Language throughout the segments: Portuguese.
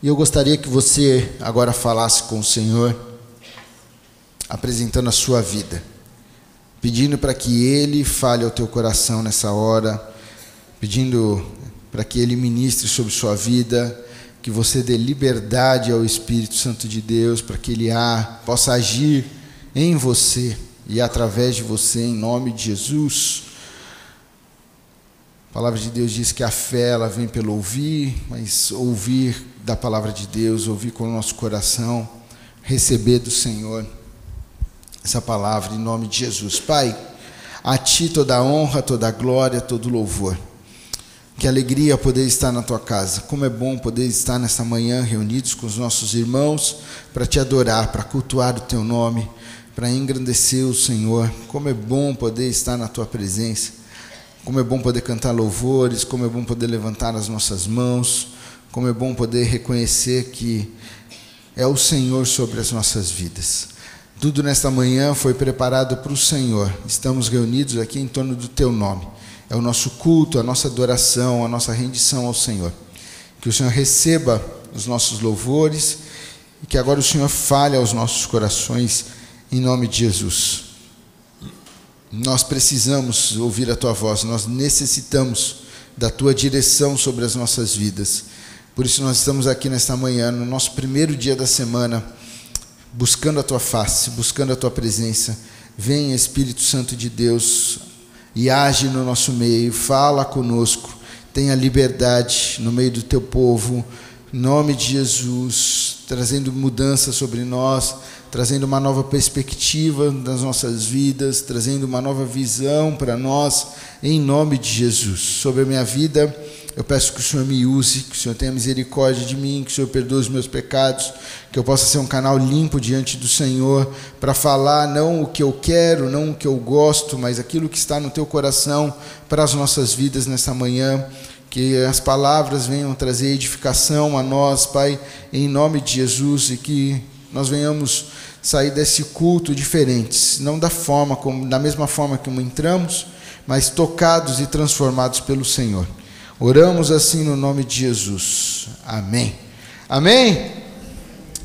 E eu gostaria que você agora falasse com o Senhor, apresentando a sua vida, pedindo para que Ele fale ao teu coração nessa hora, pedindo para que Ele ministre sobre sua vida, que você dê liberdade ao Espírito Santo de Deus, para que Ele ah, possa agir em você e através de você, em nome de Jesus. A palavra de Deus diz que a fé ela vem pelo ouvir, mas ouvir da palavra de Deus, ouvir com o nosso coração, receber do Senhor essa palavra em nome de Jesus. Pai, a Ti toda a honra, toda a glória, todo o louvor. Que alegria poder estar na tua casa. Como é bom poder estar nessa manhã reunidos com os nossos irmãos para te adorar, para cultuar o teu nome, para engrandecer o Senhor. Como é bom poder estar na tua presença. Como é bom poder cantar louvores, como é bom poder levantar as nossas mãos, como é bom poder reconhecer que é o Senhor sobre as nossas vidas. Tudo nesta manhã foi preparado para o Senhor. Estamos reunidos aqui em torno do Teu nome. É o nosso culto, a nossa adoração, a nossa rendição ao Senhor. Que o Senhor receba os nossos louvores e que agora o Senhor fale aos nossos corações, em nome de Jesus. Nós precisamos ouvir a tua voz, nós necessitamos da tua direção sobre as nossas vidas. Por isso, nós estamos aqui nesta manhã, no nosso primeiro dia da semana, buscando a tua face, buscando a tua presença. Vem, Espírito Santo de Deus, e age no nosso meio, fala conosco, tenha liberdade no meio do teu povo, em nome de Jesus, trazendo mudança sobre nós trazendo uma nova perspectiva das nossas vidas, trazendo uma nova visão para nós, em nome de Jesus. Sobre a minha vida, eu peço que o Senhor me use, que o Senhor tenha misericórdia de mim, que o Senhor perdoe os meus pecados, que eu possa ser um canal limpo diante do Senhor, para falar não o que eu quero, não o que eu gosto, mas aquilo que está no teu coração para as nossas vidas nessa manhã. Que as palavras venham trazer edificação a nós, Pai, em nome de Jesus, e que nós venhamos sair desse culto diferentes, não da forma como da mesma forma como entramos, mas tocados e transformados pelo Senhor. Oramos assim no nome de Jesus. Amém. Amém.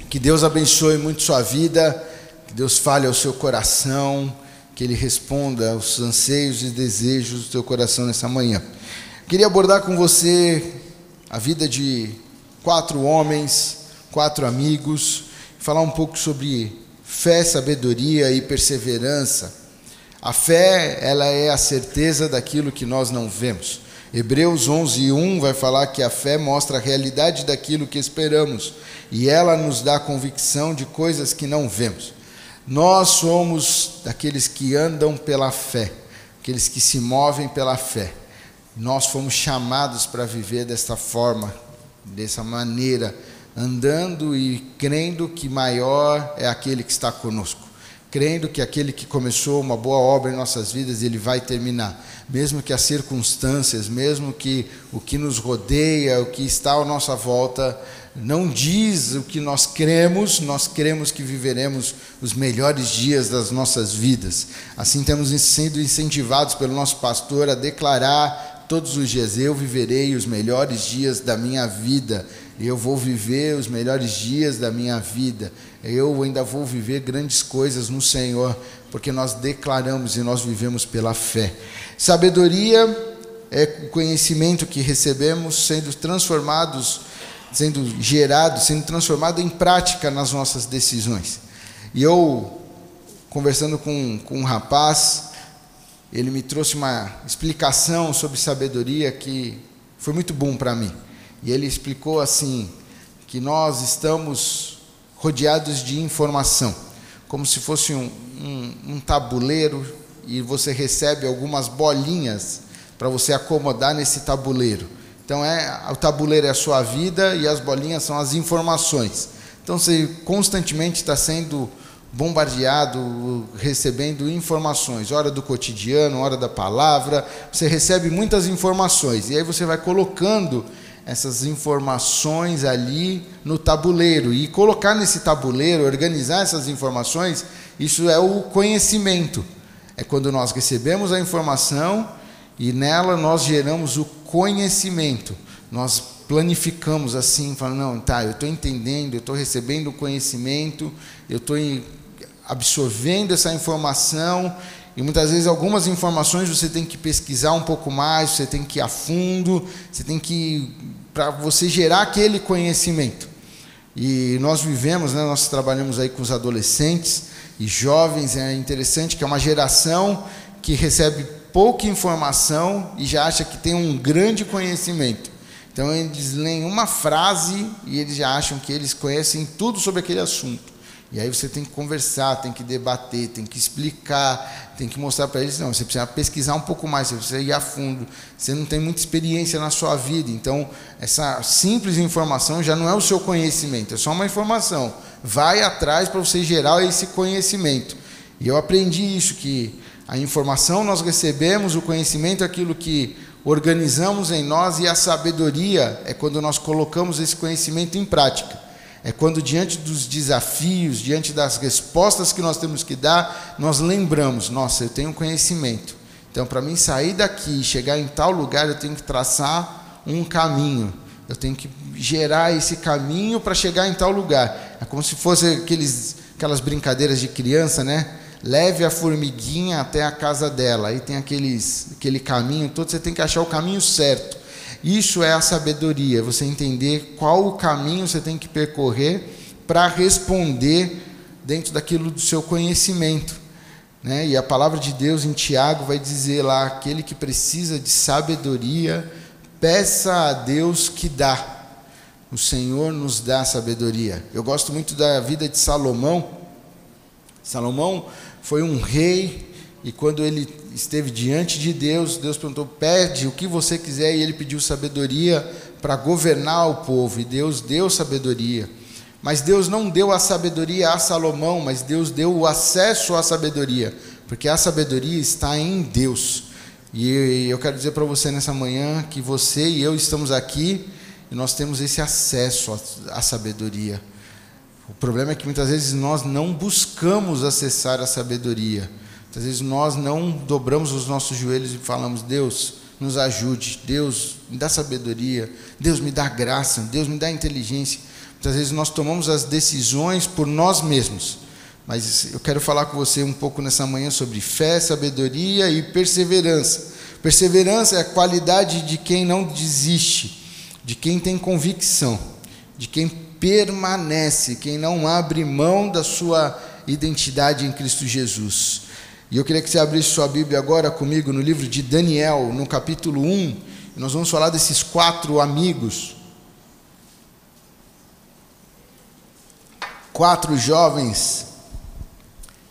Que Deus abençoe muito sua vida, que Deus fale ao seu coração, que ele responda aos anseios e desejos do teu coração nessa manhã. Queria abordar com você a vida de quatro homens, quatro amigos, falar um pouco sobre fé, sabedoria e perseverança. A fé, ela é a certeza daquilo que nós não vemos. Hebreus 11:1 vai falar que a fé mostra a realidade daquilo que esperamos e ela nos dá convicção de coisas que não vemos. Nós somos daqueles que andam pela fé, aqueles que se movem pela fé. Nós fomos chamados para viver desta forma, dessa maneira andando e crendo que maior é aquele que está conosco, crendo que aquele que começou uma boa obra em nossas vidas, ele vai terminar, mesmo que as circunstâncias, mesmo que o que nos rodeia, o que está à nossa volta, não diz o que nós cremos, nós cremos que viveremos os melhores dias das nossas vidas. Assim temos sido incentivados pelo nosso pastor a declarar todos os dias: Eu viverei os melhores dias da minha vida eu vou viver os melhores dias da minha vida, eu ainda vou viver grandes coisas no Senhor, porque nós declaramos e nós vivemos pela fé. Sabedoria é o conhecimento que recebemos sendo transformados, sendo gerado, sendo transformado em prática nas nossas decisões. E eu, conversando com, com um rapaz, ele me trouxe uma explicação sobre sabedoria que foi muito bom para mim. E ele explicou assim: que nós estamos rodeados de informação, como se fosse um, um, um tabuleiro e você recebe algumas bolinhas para você acomodar nesse tabuleiro. Então é o tabuleiro é a sua vida e as bolinhas são as informações. Então você constantemente está sendo bombardeado, recebendo informações, hora do cotidiano, hora da palavra, você recebe muitas informações e aí você vai colocando essas informações ali no tabuleiro e colocar nesse tabuleiro, organizar essas informações, isso é o conhecimento. É quando nós recebemos a informação e nela nós geramos o conhecimento. Nós planificamos assim, falando, não, tá, eu estou entendendo, eu estou recebendo o conhecimento, eu estou absorvendo essa informação, e muitas vezes algumas informações você tem que pesquisar um pouco mais, você tem que ir a fundo, você tem que para você gerar aquele conhecimento. E nós vivemos, né, nós trabalhamos aí com os adolescentes e jovens, é interessante que é uma geração que recebe pouca informação e já acha que tem um grande conhecimento. Então eles leem uma frase e eles já acham que eles conhecem tudo sobre aquele assunto. E aí você tem que conversar, tem que debater, tem que explicar, tem que mostrar para eles, não, você precisa pesquisar um pouco mais, você precisa ir a fundo. Você não tem muita experiência na sua vida, então essa simples informação já não é o seu conhecimento, é só uma informação. Vai atrás para você gerar esse conhecimento. E eu aprendi isso que a informação nós recebemos, o conhecimento é aquilo que organizamos em nós e a sabedoria é quando nós colocamos esse conhecimento em prática. É quando, diante dos desafios, diante das respostas que nós temos que dar, nós lembramos: nossa, eu tenho conhecimento. Então, para mim sair daqui e chegar em tal lugar, eu tenho que traçar um caminho. Eu tenho que gerar esse caminho para chegar em tal lugar. É como se fosse aqueles, aquelas brincadeiras de criança, né? Leve a formiguinha até a casa dela. Aí tem aqueles, aquele caminho todo, você tem que achar o caminho certo. Isso é a sabedoria, você entender qual o caminho você tem que percorrer para responder dentro daquilo do seu conhecimento. Né? E a palavra de Deus em Tiago vai dizer lá: aquele que precisa de sabedoria, peça a Deus que dá. O Senhor nos dá sabedoria. Eu gosto muito da vida de Salomão. Salomão foi um rei e quando ele esteve diante de Deus, Deus perguntou: pede o que você quiser, e ele pediu sabedoria para governar o povo, e Deus deu sabedoria. Mas Deus não deu a sabedoria a Salomão, mas Deus deu o acesso à sabedoria, porque a sabedoria está em Deus. E eu quero dizer para você nessa manhã que você e eu estamos aqui e nós temos esse acesso à sabedoria. O problema é que muitas vezes nós não buscamos acessar a sabedoria. Às vezes nós não dobramos os nossos joelhos e falamos: Deus, nos ajude, Deus, me dá sabedoria, Deus, me dá graça, Deus, me dá inteligência. Muitas vezes nós tomamos as decisões por nós mesmos. Mas eu quero falar com você um pouco nessa manhã sobre fé, sabedoria e perseverança. Perseverança é a qualidade de quem não desiste, de quem tem convicção, de quem permanece, quem não abre mão da sua identidade em Cristo Jesus. E eu queria que você abrisse sua Bíblia agora comigo no livro de Daniel, no capítulo 1. E nós vamos falar desses quatro amigos. Quatro jovens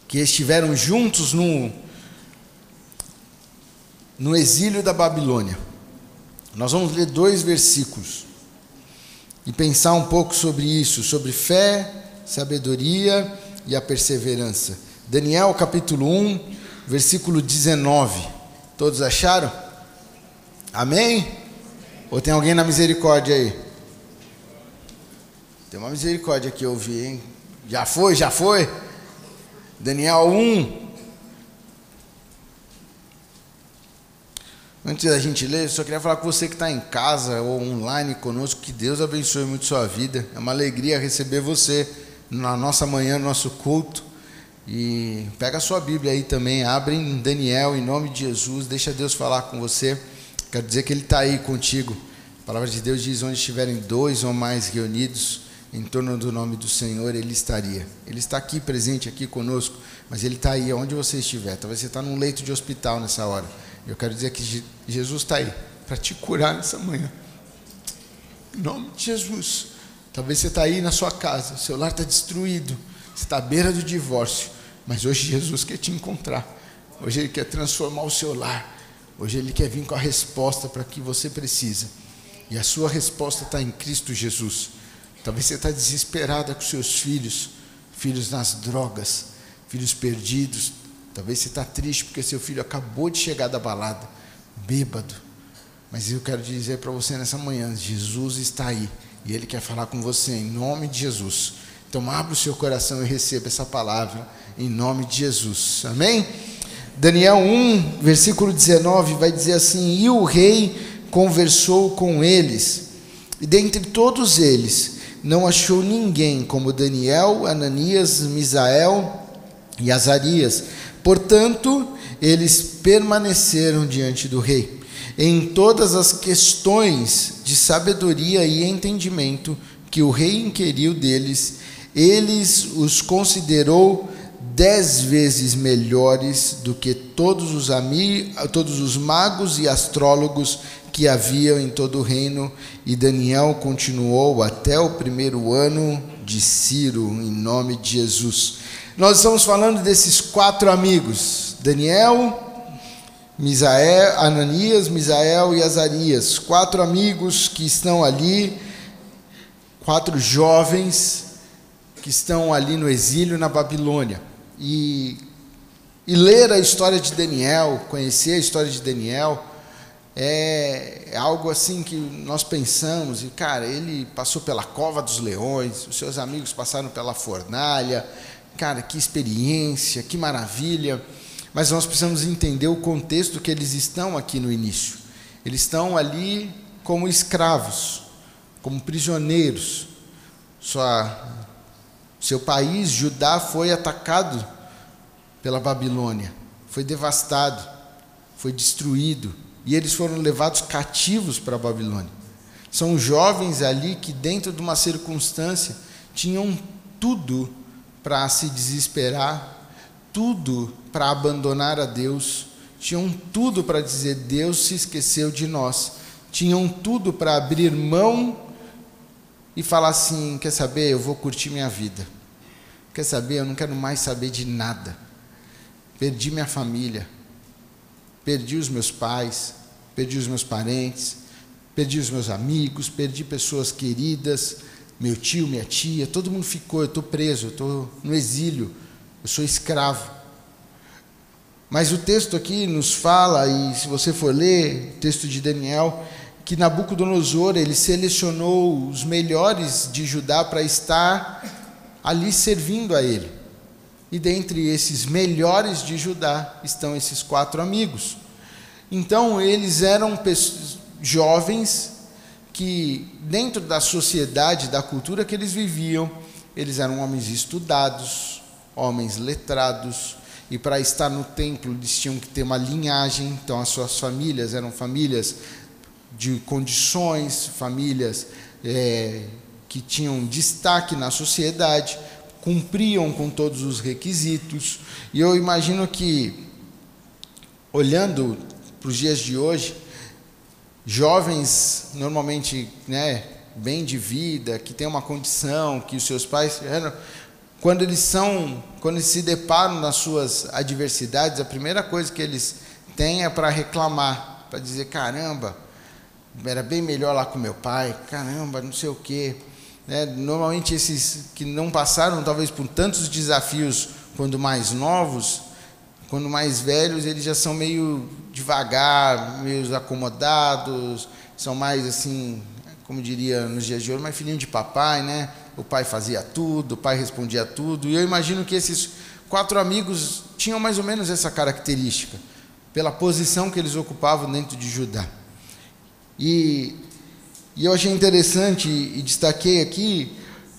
que estiveram juntos no, no exílio da Babilônia. Nós vamos ler dois versículos e pensar um pouco sobre isso, sobre fé, sabedoria e a perseverança. Daniel capítulo 1, versículo 19. Todos acharam? Amém? Ou tem alguém na misericórdia aí? Tem uma misericórdia que eu vi, hein? Já foi, já foi? Daniel 1. Antes da gente ler, só queria falar com você que está em casa ou online conosco, que Deus abençoe muito sua vida. É uma alegria receber você na nossa manhã, no nosso culto. E pega a sua Bíblia aí também, abre em Daniel, em nome de Jesus, deixa Deus falar com você. Quero dizer que Ele está aí contigo. A palavra de Deus diz: onde estiverem dois ou mais reunidos em torno do nome do Senhor, Ele estaria. Ele está aqui presente, aqui conosco, mas Ele está aí onde você estiver. Talvez você está num leito de hospital nessa hora. Eu quero dizer que Jesus está aí para te curar nessa manhã. Em nome de Jesus. Talvez você está aí na sua casa, seu lar está destruído está à beira do divórcio, mas hoje Jesus quer te encontrar. Hoje Ele quer transformar o seu lar. Hoje Ele quer vir com a resposta para que você precisa. E a sua resposta está em Cristo Jesus. Talvez você está desesperada com seus filhos, filhos nas drogas, filhos perdidos. Talvez você está triste porque seu filho acabou de chegar da balada, bêbado. Mas eu quero dizer para você nessa manhã: Jesus está aí e Ele quer falar com você em nome de Jesus. Então, abra o seu coração e receba essa palavra em nome de Jesus. Amém? Daniel 1, versículo 19, vai dizer assim: E o rei conversou com eles, E dentre todos eles, não achou ninguém como Daniel, Ananias, Misael e Azarias. Portanto, eles permaneceram diante do rei. Em todas as questões de sabedoria e entendimento que o rei inquiriu deles, eles os considerou dez vezes melhores do que todos os, todos os magos e astrólogos que havia em todo o reino, e Daniel continuou até o primeiro ano de Ciro, em nome de Jesus. Nós estamos falando desses quatro amigos: Daniel, Misael, Ananias, Misael e Azarias, quatro amigos que estão ali, quatro jovens que estão ali no exílio na Babilônia. E, e ler a história de Daniel, conhecer a história de Daniel, é, é algo assim que nós pensamos, e cara, ele passou pela cova dos leões, os seus amigos passaram pela fornalha, cara, que experiência, que maravilha. Mas nós precisamos entender o contexto que eles estão aqui no início. Eles estão ali como escravos, como prisioneiros. Sua, seu país, Judá, foi atacado pela Babilônia, foi devastado, foi destruído e eles foram levados cativos para a Babilônia. São jovens ali que, dentro de uma circunstância, tinham tudo para se desesperar, tudo para abandonar a Deus, tinham tudo para dizer: Deus se esqueceu de nós, tinham tudo para abrir mão e falar assim: quer saber, eu vou curtir minha vida, quer saber, eu não quero mais saber de nada, perdi minha família. Perdi os meus pais, perdi os meus parentes, perdi os meus amigos, perdi pessoas queridas, meu tio, minha tia, todo mundo ficou, eu estou preso, eu estou no exílio, eu sou escravo. Mas o texto aqui nos fala, e se você for ler o texto de Daniel, que Nabucodonosor ele selecionou os melhores de Judá para estar ali servindo a ele. E dentre esses melhores de Judá estão esses quatro amigos. Então, eles eram jovens que, dentro da sociedade, da cultura que eles viviam, eles eram homens estudados, homens letrados, e para estar no templo eles tinham que ter uma linhagem, então as suas famílias eram famílias de condições, famílias é, que tinham destaque na sociedade, cumpriam com todos os requisitos. E eu imagino que, olhando para os dias de hoje, jovens normalmente, né, bem de vida, que têm uma condição, que os seus pais, quando eles são, quando eles se deparam nas suas adversidades, a primeira coisa que eles têm é para reclamar, para dizer caramba, era bem melhor lá com meu pai, caramba, não sei o quê. Né? Normalmente esses que não passaram talvez por tantos desafios quando mais novos, quando mais velhos eles já são meio devagar, meio acomodados, são mais assim, como diria nos dias de hoje, mais filhinho de papai, né? O pai fazia tudo, o pai respondia tudo. E eu imagino que esses quatro amigos tinham mais ou menos essa característica, pela posição que eles ocupavam dentro de Judá. E e eu achei interessante e destaquei aqui,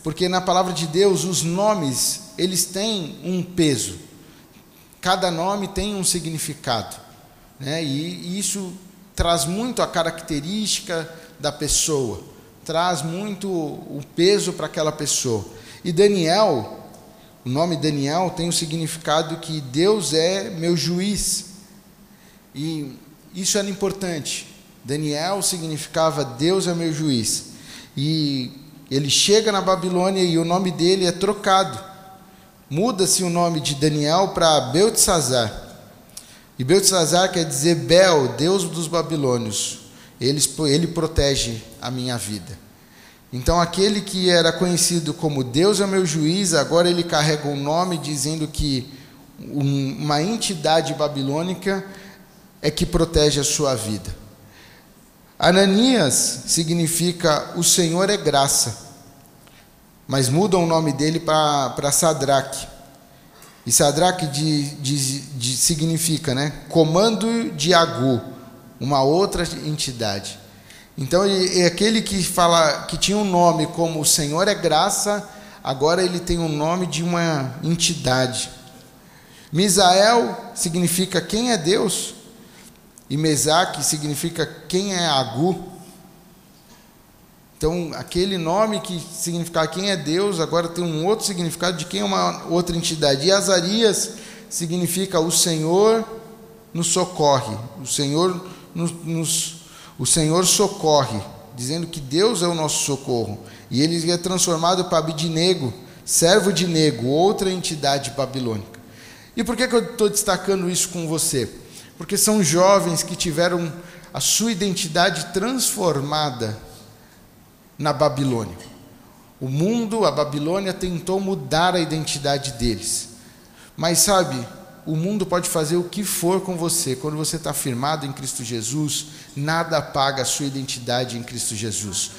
porque na palavra de Deus os nomes, eles têm um peso. Cada nome tem um significado, né? E isso traz muito a característica da pessoa, traz muito o peso para aquela pessoa. E Daniel, o nome Daniel tem o significado que Deus é meu juiz. E isso era importante. Daniel significava Deus é meu juiz. E ele chega na Babilônia e o nome dele é trocado. Muda-se o nome de Daniel para Beltesazar. E Beltesazar quer dizer Bel, Deus dos babilônios. Ele, ele protege a minha vida. Então, aquele que era conhecido como Deus é meu juiz, agora ele carrega um nome dizendo que uma entidade babilônica é que protege a sua vida. Ananias significa o Senhor é graça, mas mudam o nome dele para Sadraque. E Sadraque de, de, de, significa né, comando de Agu, uma outra entidade. Então, e, aquele que fala que tinha um nome como o Senhor é graça, agora ele tem o um nome de uma entidade. Misael significa quem é Deus, e Mesaque significa quem é Agu. Então, aquele nome que significa quem é Deus, agora tem um outro significado de quem é uma outra entidade. E Azarias significa o Senhor nos socorre, o Senhor nos, nos o Senhor socorre, dizendo que Deus é o nosso socorro. E ele é transformado para Abidinego, servo de Nego, outra entidade babilônica. E por que, que eu estou destacando isso com você? Porque são jovens que tiveram a sua identidade transformada na Babilônia. O mundo, a Babilônia, tentou mudar a identidade deles. Mas sabe, o mundo pode fazer o que for com você. Quando você está firmado em Cristo Jesus, nada apaga a sua identidade em Cristo Jesus.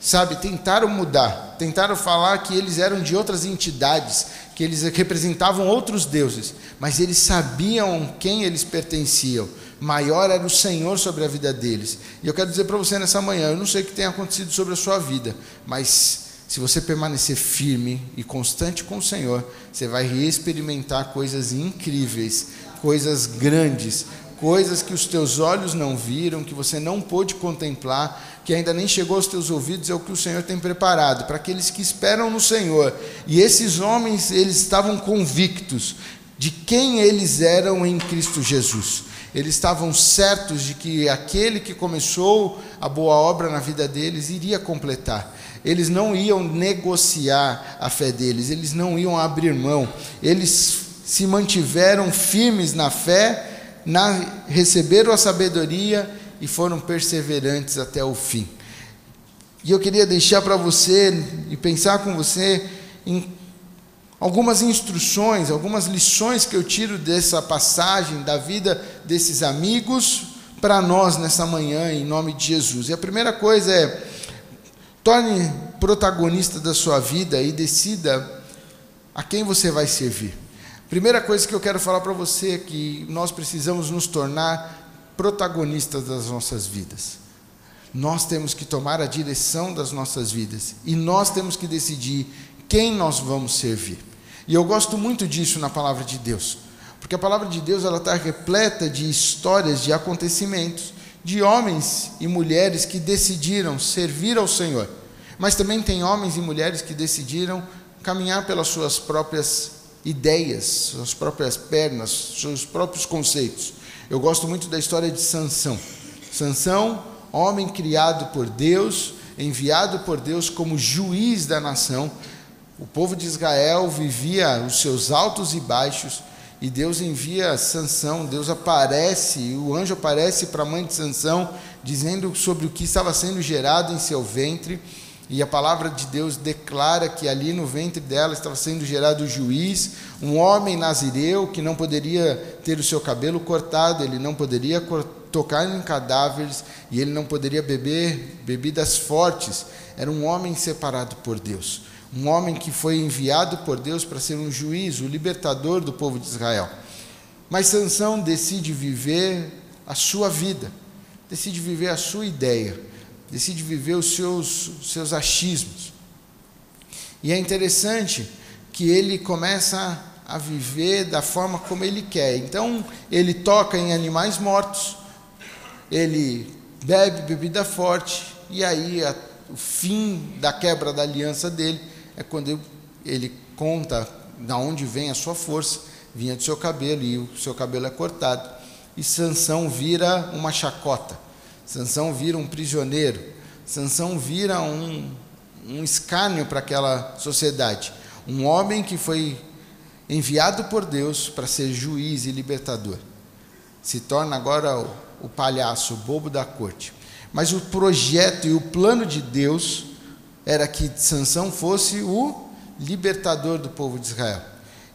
Sabe, tentaram mudar, tentaram falar que eles eram de outras entidades, que eles representavam outros deuses, mas eles sabiam quem eles pertenciam. Maior era o Senhor sobre a vida deles. E eu quero dizer para você nessa manhã, eu não sei o que tem acontecido sobre a sua vida, mas se você permanecer firme e constante com o Senhor, você vai experimentar coisas incríveis, coisas grandes, coisas que os teus olhos não viram, que você não pôde contemplar, que ainda nem chegou aos teus ouvidos, é o que o Senhor tem preparado para aqueles que esperam no Senhor. E esses homens, eles estavam convictos de quem eles eram em Cristo Jesus. Eles estavam certos de que aquele que começou a boa obra na vida deles iria completar eles não iam negociar a fé deles, eles não iam abrir mão, eles se mantiveram firmes na fé, na, receberam a sabedoria e foram perseverantes até o fim. E eu queria deixar para você e pensar com você em algumas instruções, algumas lições que eu tiro dessa passagem da vida desses amigos para nós nessa manhã, em nome de Jesus. E a primeira coisa é Torne protagonista da sua vida e decida a quem você vai servir. Primeira coisa que eu quero falar para você é que nós precisamos nos tornar protagonistas das nossas vidas. Nós temos que tomar a direção das nossas vidas e nós temos que decidir quem nós vamos servir. E eu gosto muito disso na palavra de Deus, porque a palavra de Deus ela está repleta de histórias, de acontecimentos de homens e mulheres que decidiram servir ao Senhor, mas também tem homens e mulheres que decidiram caminhar pelas suas próprias ideias, suas próprias pernas, seus próprios conceitos. Eu gosto muito da história de Sansão. Sansão, homem criado por Deus, enviado por Deus como juiz da nação. O povo de Israel vivia os seus altos e baixos, e Deus envia Sansão, Deus aparece, o anjo aparece para a mãe de Sansão, dizendo sobre o que estava sendo gerado em seu ventre, e a palavra de Deus declara que ali no ventre dela estava sendo gerado o juiz, um homem nazireu que não poderia ter o seu cabelo cortado, ele não poderia tocar em cadáveres e ele não poderia beber bebidas fortes. Era um homem separado por Deus um homem que foi enviado por Deus para ser um juiz, o libertador do povo de Israel. Mas Sansão decide viver a sua vida, decide viver a sua ideia, decide viver os seus, seus achismos. E é interessante que ele começa a viver da forma como ele quer. Então, ele toca em animais mortos, ele bebe bebida forte, e aí a, o fim da quebra da aliança dele é quando ele conta da onde vem a sua força, vinha do seu cabelo e o seu cabelo é cortado. E Sansão vira uma chacota. Sansão vira um prisioneiro. Sansão vira um, um escárnio para aquela sociedade. Um homem que foi enviado por Deus para ser juiz e libertador. Se torna agora o, o palhaço, o bobo da corte. Mas o projeto e o plano de Deus era que Sansão fosse o libertador do povo de Israel.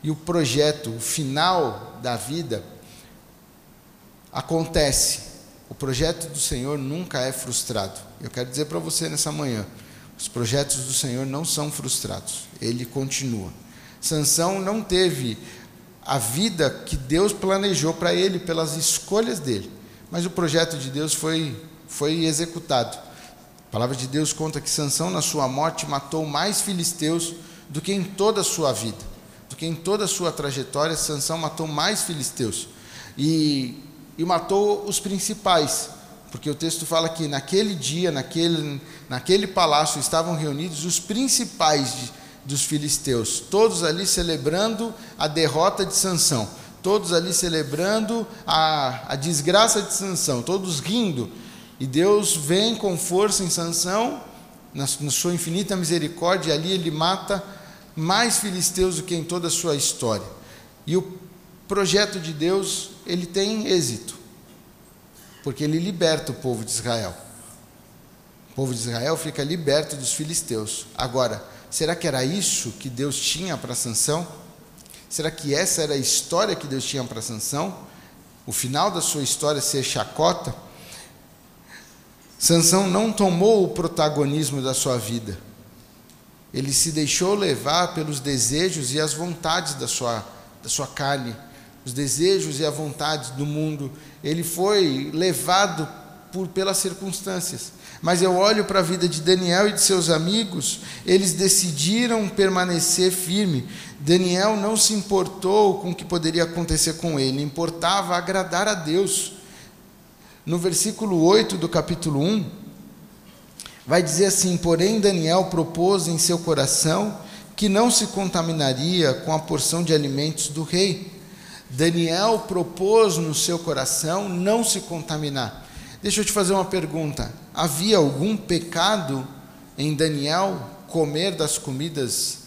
E o projeto, o final da vida acontece. O projeto do Senhor nunca é frustrado. Eu quero dizer para você nessa manhã, os projetos do Senhor não são frustrados. Ele continua. Sansão não teve a vida que Deus planejou para ele pelas escolhas dele, mas o projeto de Deus foi foi executado. palavra de Deus conta que Sansão, na sua morte, matou mais filisteus do que em toda a sua vida, do que em toda a sua trajetória, Sansão matou mais filisteus. E, e matou os principais, porque o texto fala que naquele dia, naquele, naquele palácio, estavam reunidos os principais de, dos filisteus, todos ali celebrando a derrota de Sansão, todos ali celebrando a, a desgraça de Sansão, todos rindo. E Deus vem com força em Sansão, na, na sua infinita misericórdia, e ali ele mata mais filisteus do que em toda a sua história. E o projeto de Deus, ele tem êxito, porque ele liberta o povo de Israel. O povo de Israel fica liberto dos filisteus. Agora, será que era isso que Deus tinha para Sansão? Será que essa era a história que Deus tinha para Sansão? O final da sua história ser chacota? Sansão não tomou o protagonismo da sua vida. Ele se deixou levar pelos desejos e as vontades da sua, da sua carne, os desejos e a vontade do mundo. Ele foi levado por, pelas circunstâncias. Mas eu olho para a vida de Daniel e de seus amigos, eles decidiram permanecer firme. Daniel não se importou com o que poderia acontecer com ele, importava agradar a Deus. No versículo 8 do capítulo 1, vai dizer assim: Porém, Daniel propôs em seu coração que não se contaminaria com a porção de alimentos do rei. Daniel propôs no seu coração não se contaminar. Deixa eu te fazer uma pergunta: havia algum pecado em Daniel comer das comidas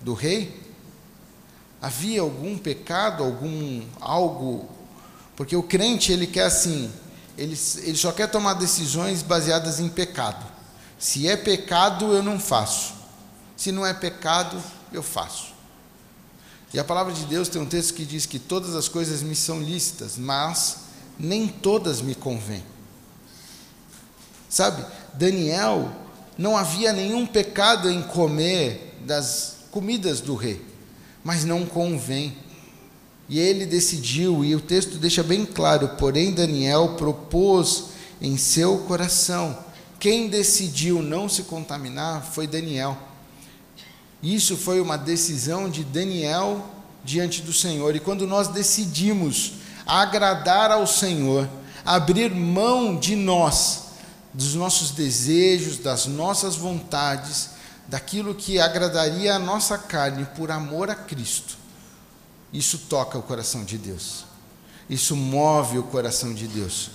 do rei? Havia algum pecado, algum algo? Porque o crente ele quer assim, ele, ele só quer tomar decisões baseadas em pecado. Se é pecado, eu não faço. Se não é pecado, eu faço. E a palavra de Deus tem um texto que diz que todas as coisas me são lícitas, mas nem todas me convêm. Sabe, Daniel não havia nenhum pecado em comer das comidas do rei, mas não convém. E ele decidiu, e o texto deixa bem claro: porém, Daniel propôs em seu coração quem decidiu não se contaminar foi Daniel. Isso foi uma decisão de Daniel diante do Senhor. E quando nós decidimos agradar ao Senhor, abrir mão de nós, dos nossos desejos, das nossas vontades, daquilo que agradaria a nossa carne por amor a Cristo, isso toca o coração de Deus. Isso move o coração de Deus.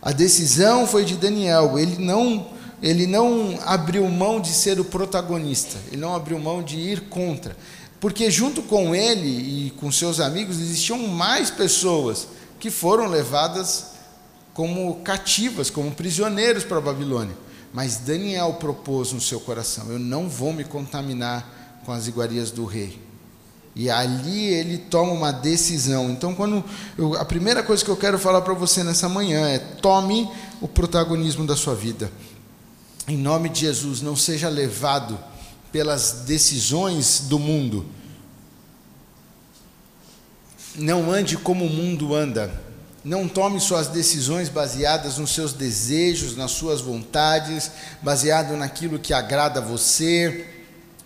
A decisão foi de Daniel, ele não, ele não abriu mão de ser o protagonista, ele não abriu mão de ir contra, porque junto com ele e com seus amigos existiam mais pessoas que foram levadas como cativas, como prisioneiros para a Babilônia. Mas Daniel propôs no seu coração: eu não vou me contaminar com as iguarias do rei. E ali ele toma uma decisão. Então, quando eu, a primeira coisa que eu quero falar para você nessa manhã é: tome o protagonismo da sua vida. Em nome de Jesus, não seja levado pelas decisões do mundo. Não ande como o mundo anda. Não tome suas decisões baseadas nos seus desejos, nas suas vontades, baseado naquilo que agrada a você,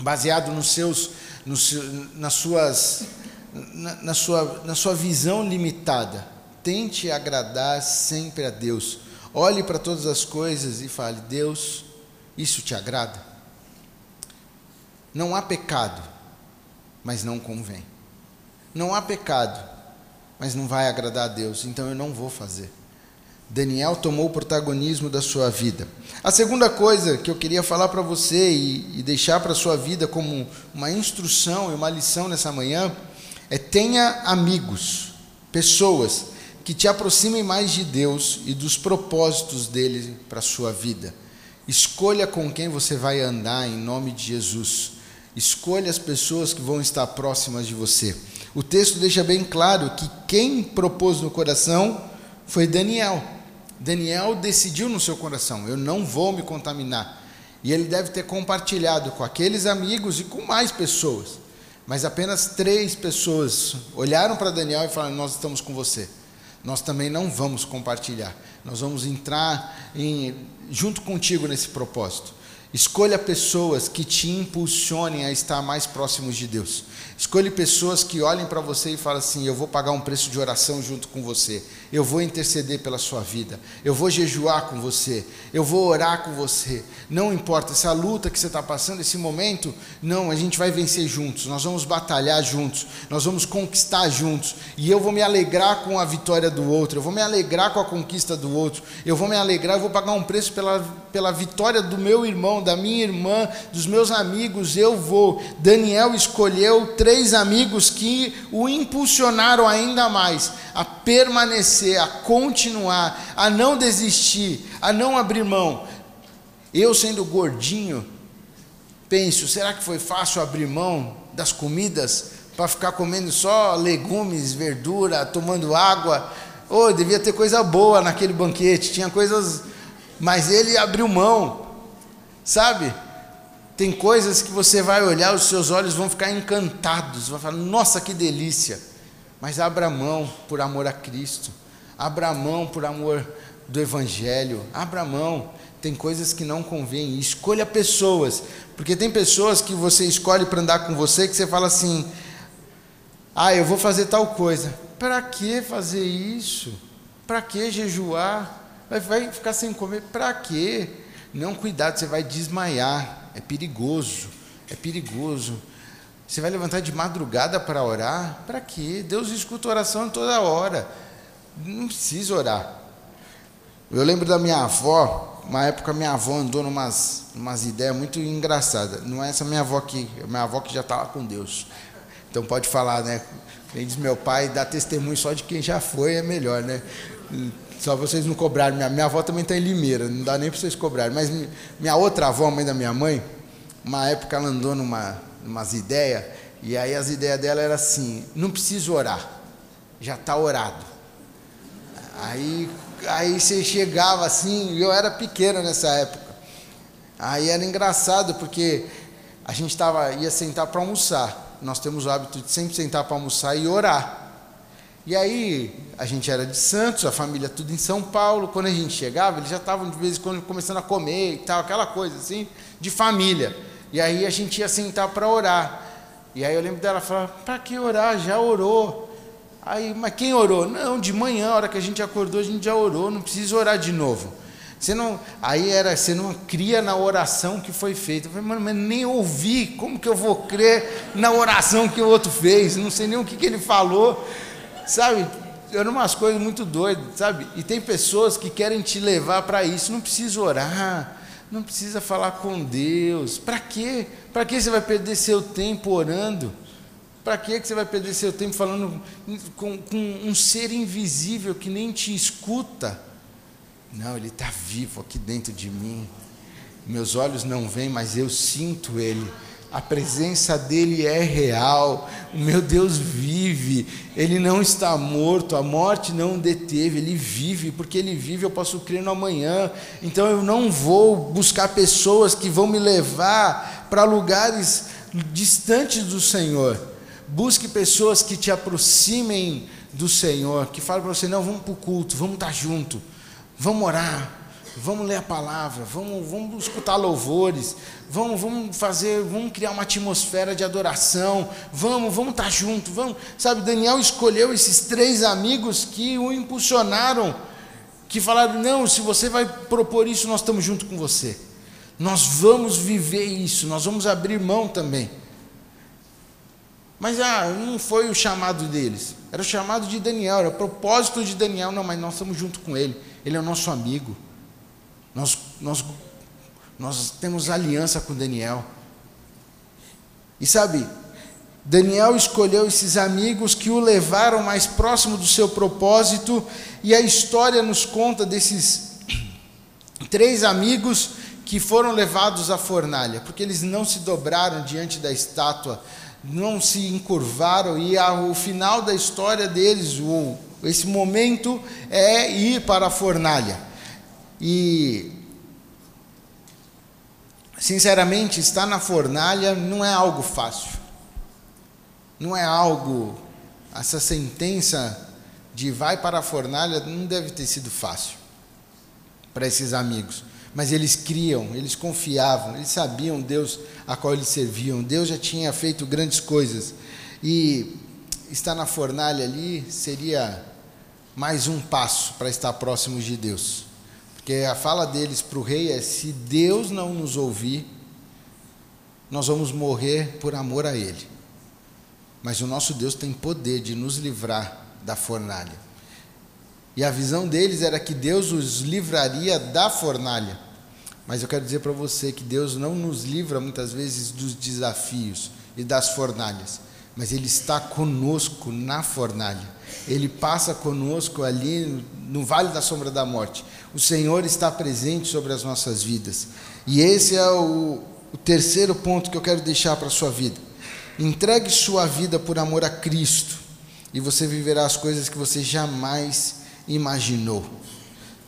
baseado nos seus no seu, nas suas, na, na, sua, na sua visão limitada. Tente agradar sempre a Deus. Olhe para todas as coisas e fale: Deus, isso te agrada? Não há pecado, mas não convém. Não há pecado, mas não vai agradar a Deus, então eu não vou fazer. Daniel tomou o protagonismo da sua vida. A segunda coisa que eu queria falar para você e, e deixar para a sua vida como uma instrução e uma lição nessa manhã é tenha amigos, pessoas que te aproximem mais de Deus e dos propósitos dele para a sua vida. Escolha com quem você vai andar em nome de Jesus. Escolha as pessoas que vão estar próximas de você. O texto deixa bem claro que quem propôs no coração foi Daniel. Daniel decidiu no seu coração: eu não vou me contaminar. E ele deve ter compartilhado com aqueles amigos e com mais pessoas. Mas apenas três pessoas olharam para Daniel e falaram: Nós estamos com você. Nós também não vamos compartilhar. Nós vamos entrar em, junto contigo nesse propósito. Escolha pessoas que te impulsionem a estar mais próximos de Deus. Escolha pessoas que olhem para você e falem assim: Eu vou pagar um preço de oração junto com você. Eu vou interceder pela sua vida. Eu vou jejuar com você. Eu vou orar com você. Não importa essa luta que você está passando, esse momento, não, a gente vai vencer juntos. Nós vamos batalhar juntos. Nós vamos conquistar juntos. E eu vou me alegrar com a vitória do outro. Eu vou me alegrar com a conquista do outro. Eu vou me alegrar, eu vou pagar um preço pela, pela vitória do meu irmão, da minha irmã, dos meus amigos. Eu vou. Daniel escolheu três amigos que o impulsionaram ainda mais a permanecer, a continuar, a não desistir, a não abrir mão. Eu, sendo gordinho, penso: será que foi fácil abrir mão das comidas para ficar comendo só legumes, verdura, tomando água? Oh, devia ter coisa boa naquele banquete, tinha coisas. Mas ele abriu mão, sabe? Tem coisas que você vai olhar, os seus olhos vão ficar encantados, vai falar: nossa, que delícia! Mas abra mão por amor a Cristo, abra mão por amor do Evangelho, abra mão. Tem coisas que não convêm, escolha pessoas, porque tem pessoas que você escolhe para andar com você que você fala assim: ah, eu vou fazer tal coisa. Para que fazer isso? Para que jejuar? Vai, ficar sem comer? Para quê? Não, cuidado, você vai desmaiar. É perigoso. É perigoso. Você vai levantar de madrugada para orar? Para quê? Deus escuta oração toda hora. Não precisa orar. Eu lembro da minha avó, uma época minha avó andou numas, numas ideias muito engraçadas. Não é essa minha avó aqui, é minha avó que já está lá com Deus. Então pode falar, né? Quem diz meu pai, dá testemunho só de quem já foi, é melhor, né? Só vocês não cobrarem. Minha, minha avó também está em Limeira, não dá nem para vocês cobrarem. Mas minha outra avó, mãe da minha mãe, uma época ela andou numa, umas ideias, e aí as ideias dela eram assim: não preciso orar, já está orado. Aí, aí você chegava assim, eu era pequeno nessa época. Aí era engraçado porque a gente tava, ia sentar para almoçar. Nós temos o hábito de sempre sentar para almoçar e orar. E aí, a gente era de Santos, a família tudo em São Paulo. Quando a gente chegava, eles já estavam de vez em quando começando a comer e tal, aquela coisa assim, de família. E aí a gente ia sentar para orar. E aí eu lembro dela falar: para que orar? Já orou. Aí, mas quem orou? Não, de manhã, a hora que a gente acordou, a gente já orou, não precisa orar de novo. Você não, aí era, você não cria na oração que foi feita. Eu falei, mano, mas nem ouvi, como que eu vou crer na oração que o outro fez? Não sei nem o que, que ele falou, sabe? Eram umas coisas muito doidas, sabe? E tem pessoas que querem te levar para isso, não precisa orar, não precisa falar com Deus. Para quê? Para que você vai perder seu tempo orando? Para que você vai perder seu tempo falando com, com, um ser invisível que nem te escuta? Não, ele está vivo aqui dentro de mim. Meus olhos não veem, mas eu sinto ele a presença dele é real, o meu Deus vive, ele não está morto, a morte não o deteve, ele vive, porque ele vive, eu posso crer no amanhã. Então eu não vou buscar pessoas que vão me levar para lugares distantes do Senhor. Busque pessoas que te aproximem do Senhor, que falem para você: não, vamos para o culto, vamos estar junto, vamos orar, vamos ler a palavra, vamos, vamos escutar louvores, vamos, vamos fazer, vamos criar uma atmosfera de adoração, vamos, vamos estar juntos, vamos. Sabe, Daniel escolheu esses três amigos que o impulsionaram, que falaram: não, se você vai propor isso, nós estamos junto com você. Nós vamos viver isso, nós vamos abrir mão também. Mas ah, não foi o chamado deles, era o chamado de Daniel, era o propósito de Daniel, não, mas nós estamos junto com ele, ele é o nosso amigo. Nós, nós, nós temos aliança com Daniel. E sabe, Daniel escolheu esses amigos que o levaram mais próximo do seu propósito, e a história nos conta desses três amigos que foram levados à fornalha, porque eles não se dobraram diante da estátua, não se encurvaram, e o final da história deles, o, esse momento, é ir para a fornalha. E, sinceramente, estar na fornalha não é algo fácil. Não é algo. Essa sentença de vai para a fornalha não deve ter sido fácil para esses amigos. Mas eles criam, eles confiavam, eles sabiam Deus a qual eles serviam. Deus já tinha feito grandes coisas. E estar na fornalha ali seria mais um passo para estar próximos de Deus. Porque a fala deles para o rei é: se Deus não nos ouvir, nós vamos morrer por amor a Ele. Mas o nosso Deus tem poder de nos livrar da fornalha. E a visão deles era que Deus os livraria da fornalha. Mas eu quero dizer para você que Deus não nos livra muitas vezes dos desafios e das fornalhas, mas Ele está conosco na fornalha. Ele passa conosco ali no vale da sombra da morte. O Senhor está presente sobre as nossas vidas. E esse é o, o terceiro ponto que eu quero deixar para a sua vida. Entregue sua vida por amor a Cristo e você viverá as coisas que você jamais imaginou.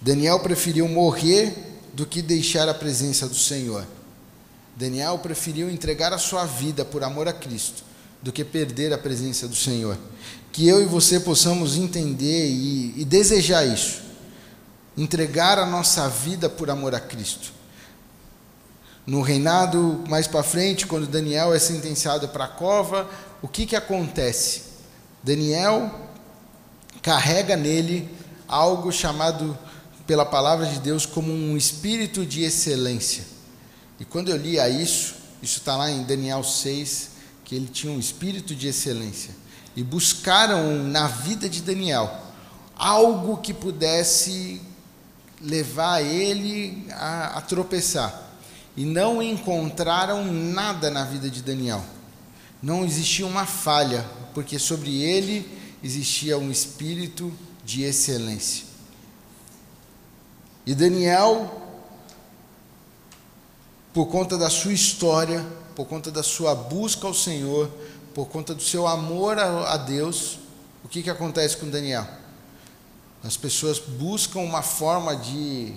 Daniel preferiu morrer do que deixar a presença do Senhor. Daniel preferiu entregar a sua vida por amor a Cristo do que perder a presença do Senhor. Que eu e você possamos entender e, e desejar isso. Entregar a nossa vida por amor a Cristo. No reinado mais para frente, quando Daniel é sentenciado para a cova, o que, que acontece? Daniel carrega nele algo chamado pela palavra de Deus como um espírito de excelência. E quando eu lia isso, isso está lá em Daniel 6, que ele tinha um espírito de excelência. E buscaram na vida de Daniel algo que pudesse levar ele a, a tropeçar e não encontraram nada na vida de Daniel. Não existia uma falha, porque sobre ele existia um espírito de excelência. E Daniel, por conta da sua história, por conta da sua busca ao Senhor, por conta do seu amor a, Deus, o que, que acontece com Daniel? As pessoas buscam uma forma de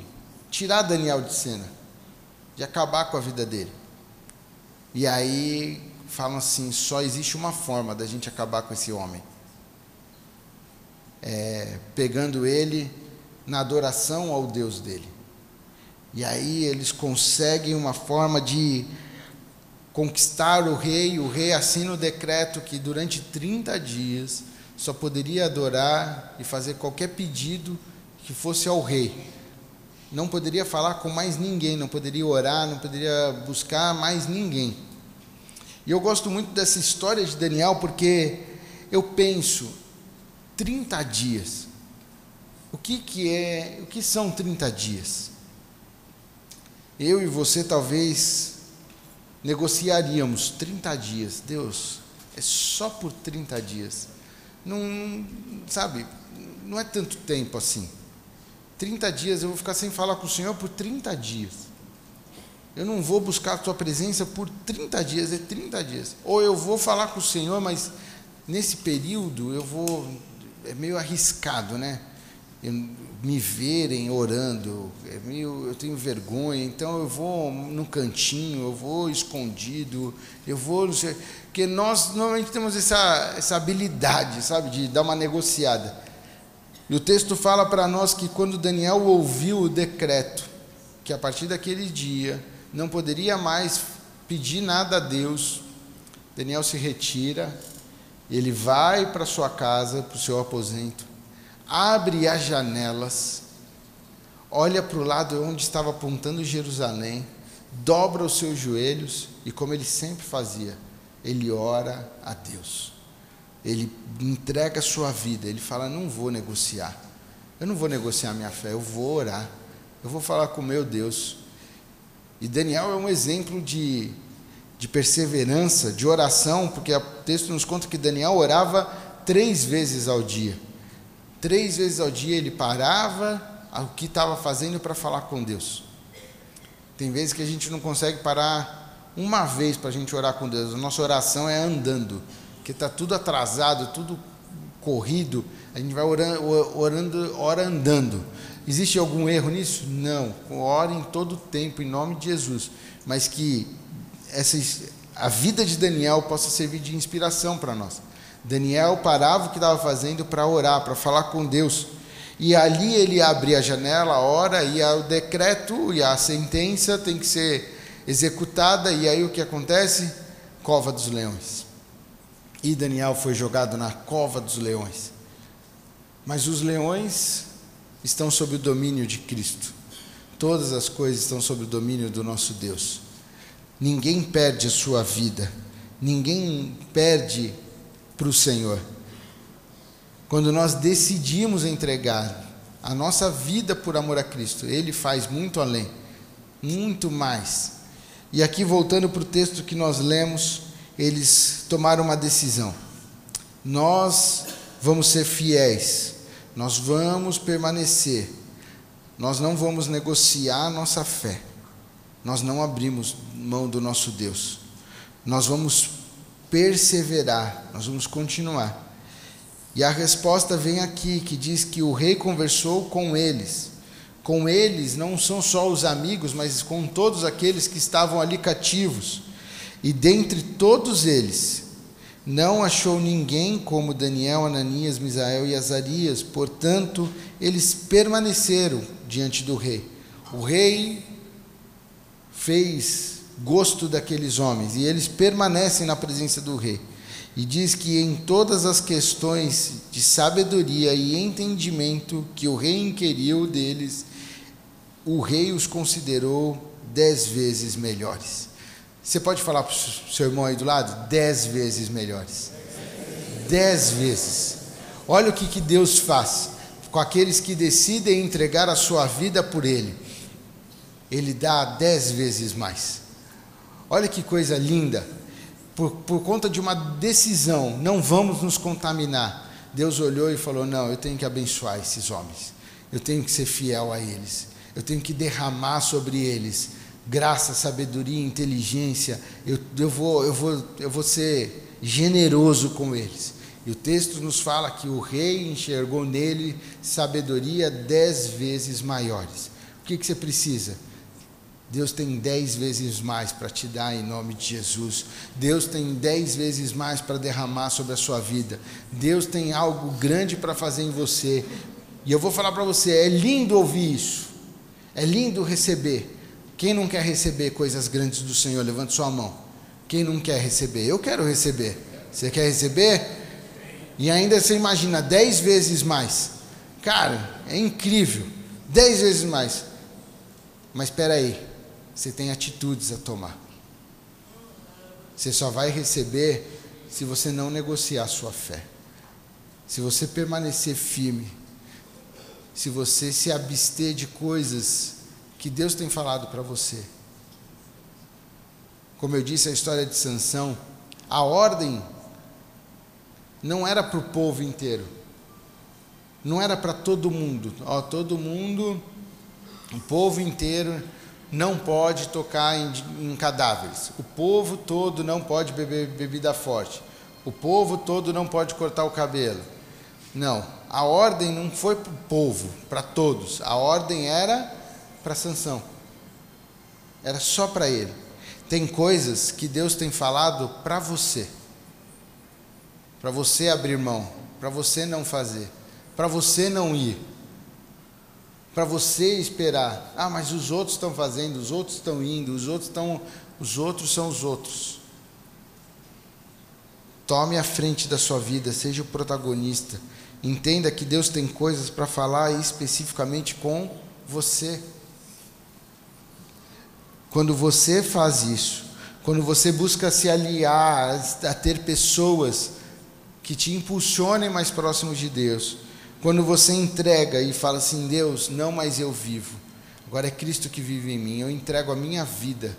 tirar Daniel de cena de acabar com a vida dele. E aí falam assim: só existe uma forma da gente acabar com esse homem. É, pegando ele na adoração ao Deus dele. E aí eles conseguem uma forma de conquistar o rei. O rei assina o decreto que durante 30 dias só poderia adorar e fazer qualquer pedido que fosse ao rei não poderia falar com mais ninguém, não poderia orar, não poderia buscar mais ninguém. E eu gosto muito dessa história de Daniel porque eu penso 30 dias. O que que é, o que são 30 dias? Eu e você talvez negociaríamos 30 dias. Deus, é só por 30 dias. Não, sabe, não é tanto tempo assim. 30 dias, eu vou ficar sem falar com o Senhor por 30 dias. Eu não vou buscar a tua presença por 30 dias, é 30 dias. Ou eu vou falar com o Senhor, mas nesse período eu vou. É meio arriscado, né? Me verem orando, é eu tenho vergonha, então eu vou no cantinho, eu vou escondido, eu vou. Porque nós normalmente temos essa, essa habilidade, sabe, de dar uma negociada. E o texto fala para nós que quando Daniel ouviu o decreto, que a partir daquele dia não poderia mais pedir nada a Deus, Daniel se retira, ele vai para sua casa, para o seu aposento, abre as janelas, olha para o lado onde estava apontando Jerusalém, dobra os seus joelhos e, como ele sempre fazia, ele ora a Deus ele entrega a sua vida, ele fala: Não vou negociar, eu não vou negociar minha fé, eu vou orar, eu vou falar com meu Deus. E Daniel é um exemplo de, de perseverança, de oração, porque o texto nos conta que Daniel orava três vezes ao dia. Três vezes ao dia ele parava o que estava fazendo para falar com Deus. Tem vezes que a gente não consegue parar uma vez para a gente orar com Deus. A nossa oração é andando que está tudo atrasado, tudo corrido, a gente vai orando, orando, ora andando. Existe algum erro nisso? Não. Ora em todo tempo, em nome de Jesus. Mas que essa, a vida de Daniel possa servir de inspiração para nós. Daniel parava o que estava fazendo para orar, para falar com Deus. E ali ele abria a janela, ora, e o decreto e a sentença tem que ser executada, e aí o que acontece? Cova dos leões. E Daniel foi jogado na cova dos leões. Mas os leões estão sob o domínio de Cristo. Todas as coisas estão sob o domínio do nosso Deus. Ninguém perde a sua vida, ninguém perde para o Senhor. Quando nós decidimos entregar a nossa vida por amor a Cristo, Ele faz muito além, muito mais. E aqui, voltando para o texto que nós lemos, eles tomaram uma decisão. Nós vamos ser fiéis, nós vamos permanecer, nós não vamos negociar a nossa fé, nós não abrimos mão do nosso Deus, nós vamos perseverar, nós vamos continuar. E a resposta vem aqui, que diz que o rei conversou com eles. Com eles não são só os amigos, mas com todos aqueles que estavam ali cativos. E dentre todos eles, não achou ninguém como Daniel, Ananias, Misael e Azarias, portanto, eles permaneceram diante do rei. O rei fez gosto daqueles homens e eles permanecem na presença do rei. E diz que em todas as questões de sabedoria e entendimento que o rei inquiriu deles, o rei os considerou dez vezes melhores. Você pode falar para o seu irmão aí do lado? Dez vezes melhores. Dez vezes. Olha o que, que Deus faz com aqueles que decidem entregar a sua vida por Ele. Ele dá dez vezes mais. Olha que coisa linda por, por conta de uma decisão, não vamos nos contaminar. Deus olhou e falou: Não, eu tenho que abençoar esses homens, eu tenho que ser fiel a eles, eu tenho que derramar sobre eles graça, sabedoria, inteligência. Eu, eu, vou, eu, vou, eu vou ser generoso com eles. E o texto nos fala que o rei enxergou nele sabedoria dez vezes maiores. O que, que você precisa? Deus tem dez vezes mais para te dar em nome de Jesus. Deus tem dez vezes mais para derramar sobre a sua vida. Deus tem algo grande para fazer em você. E eu vou falar para você: é lindo ouvir isso. É lindo receber. Quem não quer receber coisas grandes do Senhor? Levante sua mão. Quem não quer receber? Eu quero receber. Você quer receber? E ainda você imagina dez vezes mais. Cara, é incrível. Dez vezes mais. Mas espera aí você tem atitudes a tomar. Você só vai receber se você não negociar sua fé. Se você permanecer firme. Se você se abster de coisas que Deus tem falado para você. Como eu disse, a história de Sansão, a ordem não era para o povo inteiro. Não era para todo mundo. Ó, todo mundo, o povo inteiro não pode tocar em, em, cadáveres. O povo todo não pode beber bebida forte. O povo todo não pode cortar o cabelo. Não, a ordem não foi para o povo, para todos. A ordem era para Sansão. Era só para ele. Tem coisas que Deus tem falado para você. Para você abrir mão, para você não fazer, para você não ir para você esperar. Ah, mas os outros estão fazendo, os outros estão indo, os outros estão, os outros são os outros. Tome a frente da sua vida, seja o protagonista. Entenda que Deus tem coisas para falar especificamente com você. Quando você faz isso, quando você busca se aliar, a ter pessoas que te impulsionem mais próximos de Deus, quando você entrega e fala assim: Deus, não mais eu vivo, agora é Cristo que vive em mim, eu entrego a minha vida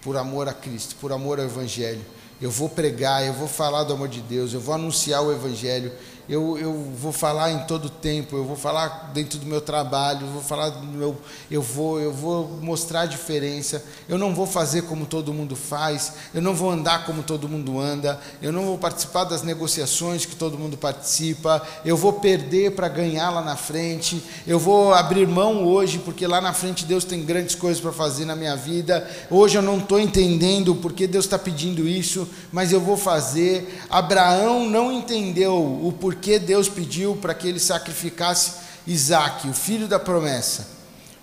por amor a Cristo, por amor ao Evangelho. Eu vou pregar, eu vou falar do amor de Deus, eu vou anunciar o Evangelho, eu, eu vou falar em todo tempo, eu vou falar dentro do meu trabalho, eu vou falar do meu, eu vou, eu vou mostrar a diferença. Eu não vou fazer como todo mundo faz, eu não vou andar como todo mundo anda, eu não vou participar das negociações que todo mundo participa, eu vou perder para ganhar lá na frente, eu vou abrir mão hoje porque lá na frente Deus tem grandes coisas para fazer na minha vida. Hoje eu não estou entendendo porque Deus está pedindo isso, mas eu vou fazer. Abraão não entendeu o porquê porque Deus pediu para que ele sacrificasse Isaac, o filho da promessa,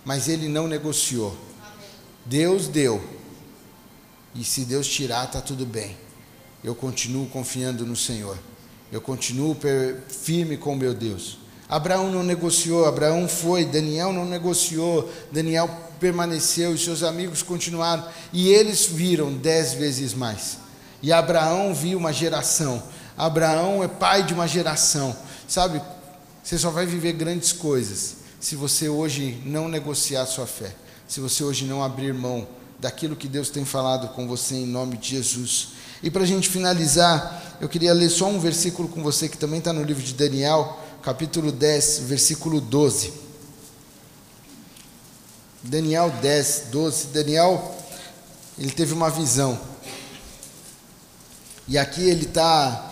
mas ele não negociou. Deus deu, e se Deus tirar, está tudo bem. Eu continuo confiando no Senhor, eu continuo firme com meu Deus. Abraão não negociou, Abraão foi, Daniel não negociou, Daniel permaneceu e seus amigos continuaram, e eles viram dez vezes mais. E Abraão viu uma geração Abraão é pai de uma geração. Sabe, você só vai viver grandes coisas se você hoje não negociar sua fé, se você hoje não abrir mão daquilo que Deus tem falado com você em nome de Jesus. E para a gente finalizar, eu queria ler só um versículo com você que também está no livro de Daniel, capítulo 10, versículo 12. Daniel 10, 12. Daniel, ele teve uma visão. E aqui ele está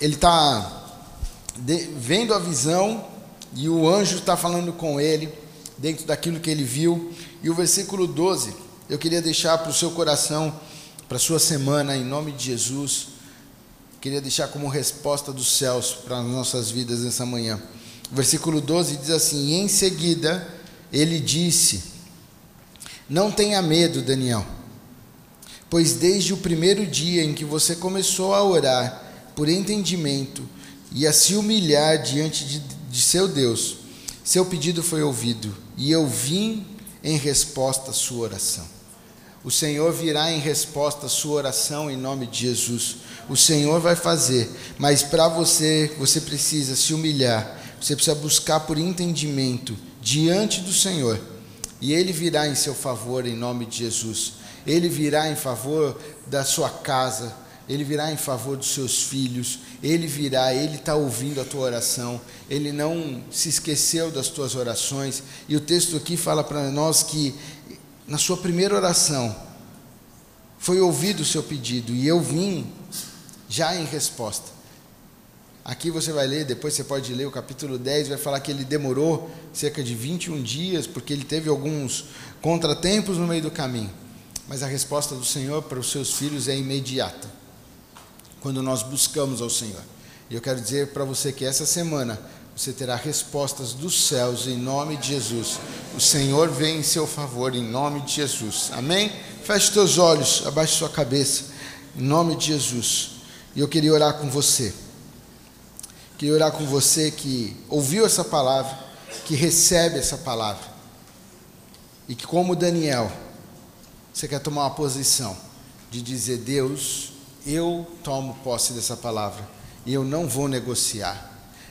ele está vendo a visão e o anjo está falando com ele dentro daquilo que ele viu. E o versículo 12, eu queria deixar para o seu coração, para a sua semana, em nome de Jesus. Queria deixar como resposta dos céus para as nossas vidas nessa manhã. O versículo 12 diz assim: Em seguida, ele disse: Não tenha medo, Daniel, pois desde o primeiro dia em que você começou a orar, por entendimento e a se humilhar diante de, de seu Deus, seu pedido foi ouvido e eu vim em resposta à sua oração. O Senhor virá em resposta à sua oração em nome de Jesus. O Senhor vai fazer, mas para você, você precisa se humilhar, você precisa buscar por entendimento diante do Senhor, e Ele virá em seu favor em nome de Jesus. Ele virá em favor da sua casa, ele virá em favor dos seus filhos, Ele virá, Ele está ouvindo a tua oração, Ele não se esqueceu das tuas orações, e o texto aqui fala para nós que na sua primeira oração foi ouvido o seu pedido, e eu vim já em resposta. Aqui você vai ler, depois você pode ler o capítulo 10, vai falar que ele demorou cerca de 21 dias, porque ele teve alguns contratempos no meio do caminho. Mas a resposta do Senhor para os seus filhos é imediata quando nós buscamos ao Senhor. E eu quero dizer para você que essa semana você terá respostas dos céus em nome de Jesus. O Senhor vem em seu favor em nome de Jesus. Amém? Feche seus olhos, abaixe sua cabeça em nome de Jesus. E eu queria orar com você. Queria orar com você que ouviu essa palavra, que recebe essa palavra. E que como Daniel, você quer tomar uma posição de dizer: Deus, eu tomo posse dessa palavra e eu não vou negociar,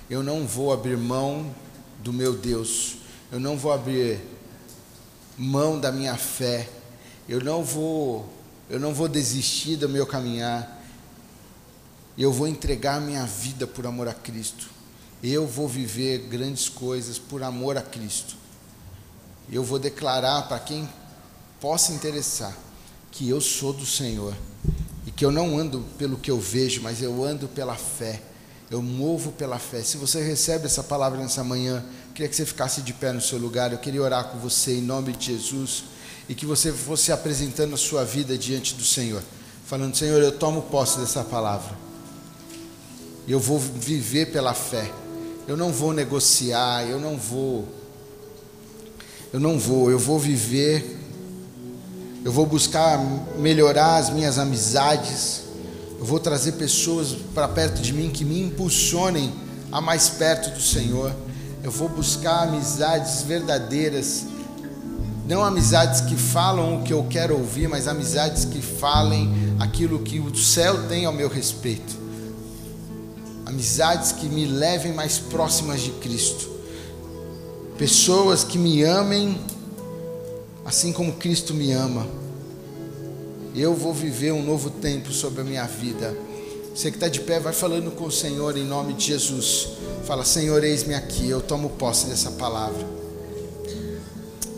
eu não vou abrir mão do meu Deus, eu não vou abrir mão da minha fé, eu não vou, eu não vou desistir do meu caminhar, eu vou entregar minha vida por amor a Cristo, eu vou viver grandes coisas por amor a Cristo, eu vou declarar para quem possa interessar que eu sou do Senhor que eu não ando pelo que eu vejo, mas eu ando pela fé. Eu movo pela fé. Se você recebe essa palavra nessa manhã, queria que você ficasse de pé no seu lugar. Eu queria orar com você em nome de Jesus e que você fosse apresentando a sua vida diante do Senhor, falando: Senhor, eu tomo posse dessa palavra. Eu vou viver pela fé. Eu não vou negociar, eu não vou eu não vou, eu vou viver eu vou buscar melhorar as minhas amizades, eu vou trazer pessoas para perto de mim que me impulsionem a mais perto do Senhor. Eu vou buscar amizades verdadeiras, não amizades que falam o que eu quero ouvir, mas amizades que falem aquilo que o céu tem ao meu respeito. Amizades que me levem mais próximas de Cristo. Pessoas que me amem assim como Cristo me ama. Eu vou viver um novo tempo sobre a minha vida. Você que está de pé, vai falando com o Senhor em nome de Jesus. Fala, Senhor, eis-me aqui. Eu tomo posse dessa palavra.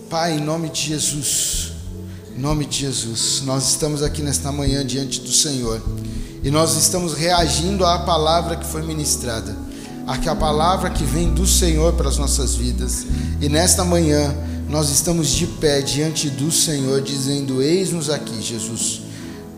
Pai, em nome de Jesus. Em nome de Jesus. Nós estamos aqui nesta manhã diante do Senhor. E nós estamos reagindo à palavra que foi ministrada. A palavra que vem do Senhor para as nossas vidas. E nesta manhã nós estamos de pé diante do Senhor, dizendo: Eis-nos aqui, Jesus.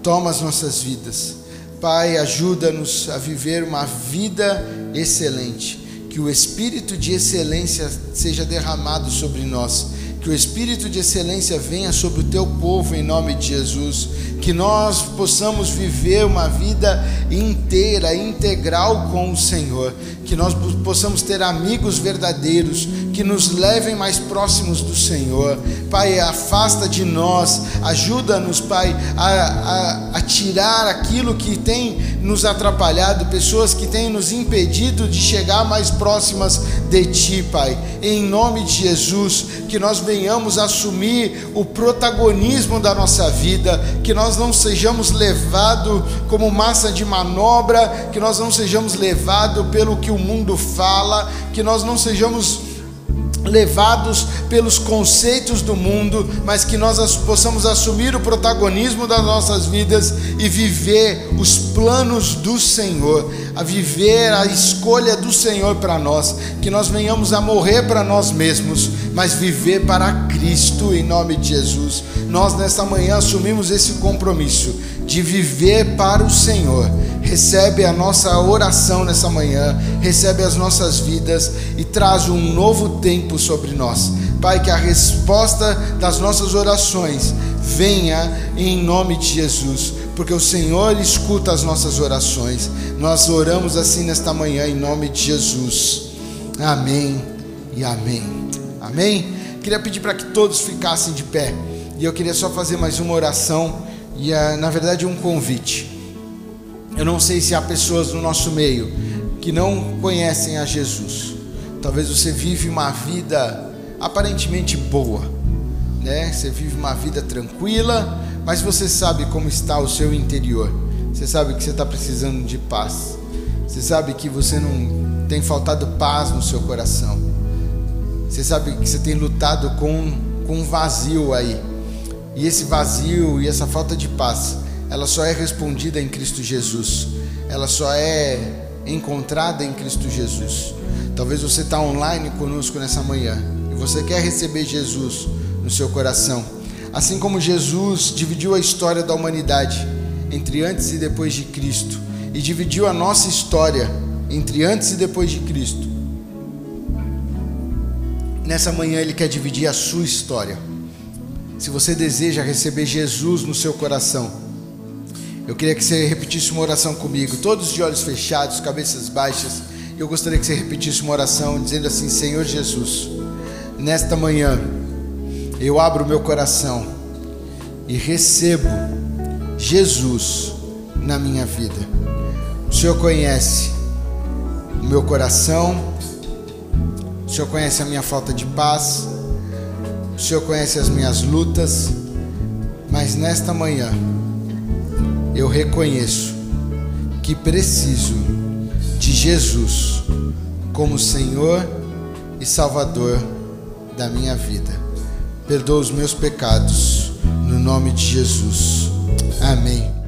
Toma as nossas vidas Pai, ajuda-nos a viver uma vida excelente. Que o espírito de excelência seja derramado sobre nós. Que o espírito de excelência venha sobre o teu povo em nome de Jesus. Que nós possamos viver uma vida inteira, integral com o Senhor. Que nós possamos ter amigos verdadeiros que nos levem mais próximos do Senhor. Pai, afasta de nós, ajuda-nos, Pai, a, a, a, tirar aquilo que tem nos atrapalhado, pessoas que têm nos impedido de chegar mais próximas de Ti, Pai. Em nome de Jesus, que nós venhamos assumir o protagonismo da nossa vida, que nós não sejamos levados como massa de manobra, que nós não sejamos levados pelo que o mundo fala, que nós não sejamos levados pelos conceitos do mundo, mas que nós possamos assumir o protagonismo das nossas vidas e viver os planos do Senhor, a viver a escolha do Senhor para nós, que nós venhamos a morrer para nós mesmos, mas viver para Cristo em nome de Jesus. Nós nesta manhã assumimos esse compromisso de viver para o Senhor. Recebe a nossa oração nessa manhã, recebe as nossas vidas e traz um novo tempo sobre nós. Pai, que a resposta das nossas orações venha em nome de Jesus, porque o Senhor escuta as nossas orações. Nós oramos assim nesta manhã em nome de Jesus. Amém e amém. Amém. Queria pedir para que todos ficassem de pé. E eu queria só fazer mais uma oração e é, na verdade um convite. Eu não sei se há pessoas no nosso meio que não conhecem a Jesus. Talvez você vive uma vida aparentemente boa, né? Você vive uma vida tranquila, mas você sabe como está o seu interior. Você sabe que você está precisando de paz. Você sabe que você não tem faltado paz no seu coração. Você sabe que você tem lutado com, com um vazio aí e esse vazio e essa falta de paz, ela só é respondida em Cristo Jesus. Ela só é encontrada em Cristo Jesus. Talvez você está online conosco nessa manhã e você quer receber Jesus no seu coração. Assim como Jesus dividiu a história da humanidade entre antes e depois de Cristo e dividiu a nossa história entre antes e depois de Cristo. Nessa manhã ele quer dividir a sua história. Se você deseja receber Jesus no seu coração, eu queria que você repetisse uma oração comigo, todos de olhos fechados, cabeças baixas. Eu gostaria que você repetisse uma oração dizendo assim: Senhor Jesus, nesta manhã eu abro meu coração e recebo Jesus na minha vida. O Senhor conhece o meu coração, o Senhor conhece a minha falta de paz, o Senhor conhece as minhas lutas, mas nesta manhã eu reconheço que preciso de Jesus como Senhor e Salvador da minha vida. Perdoa os meus pecados, no nome de Jesus. Amém.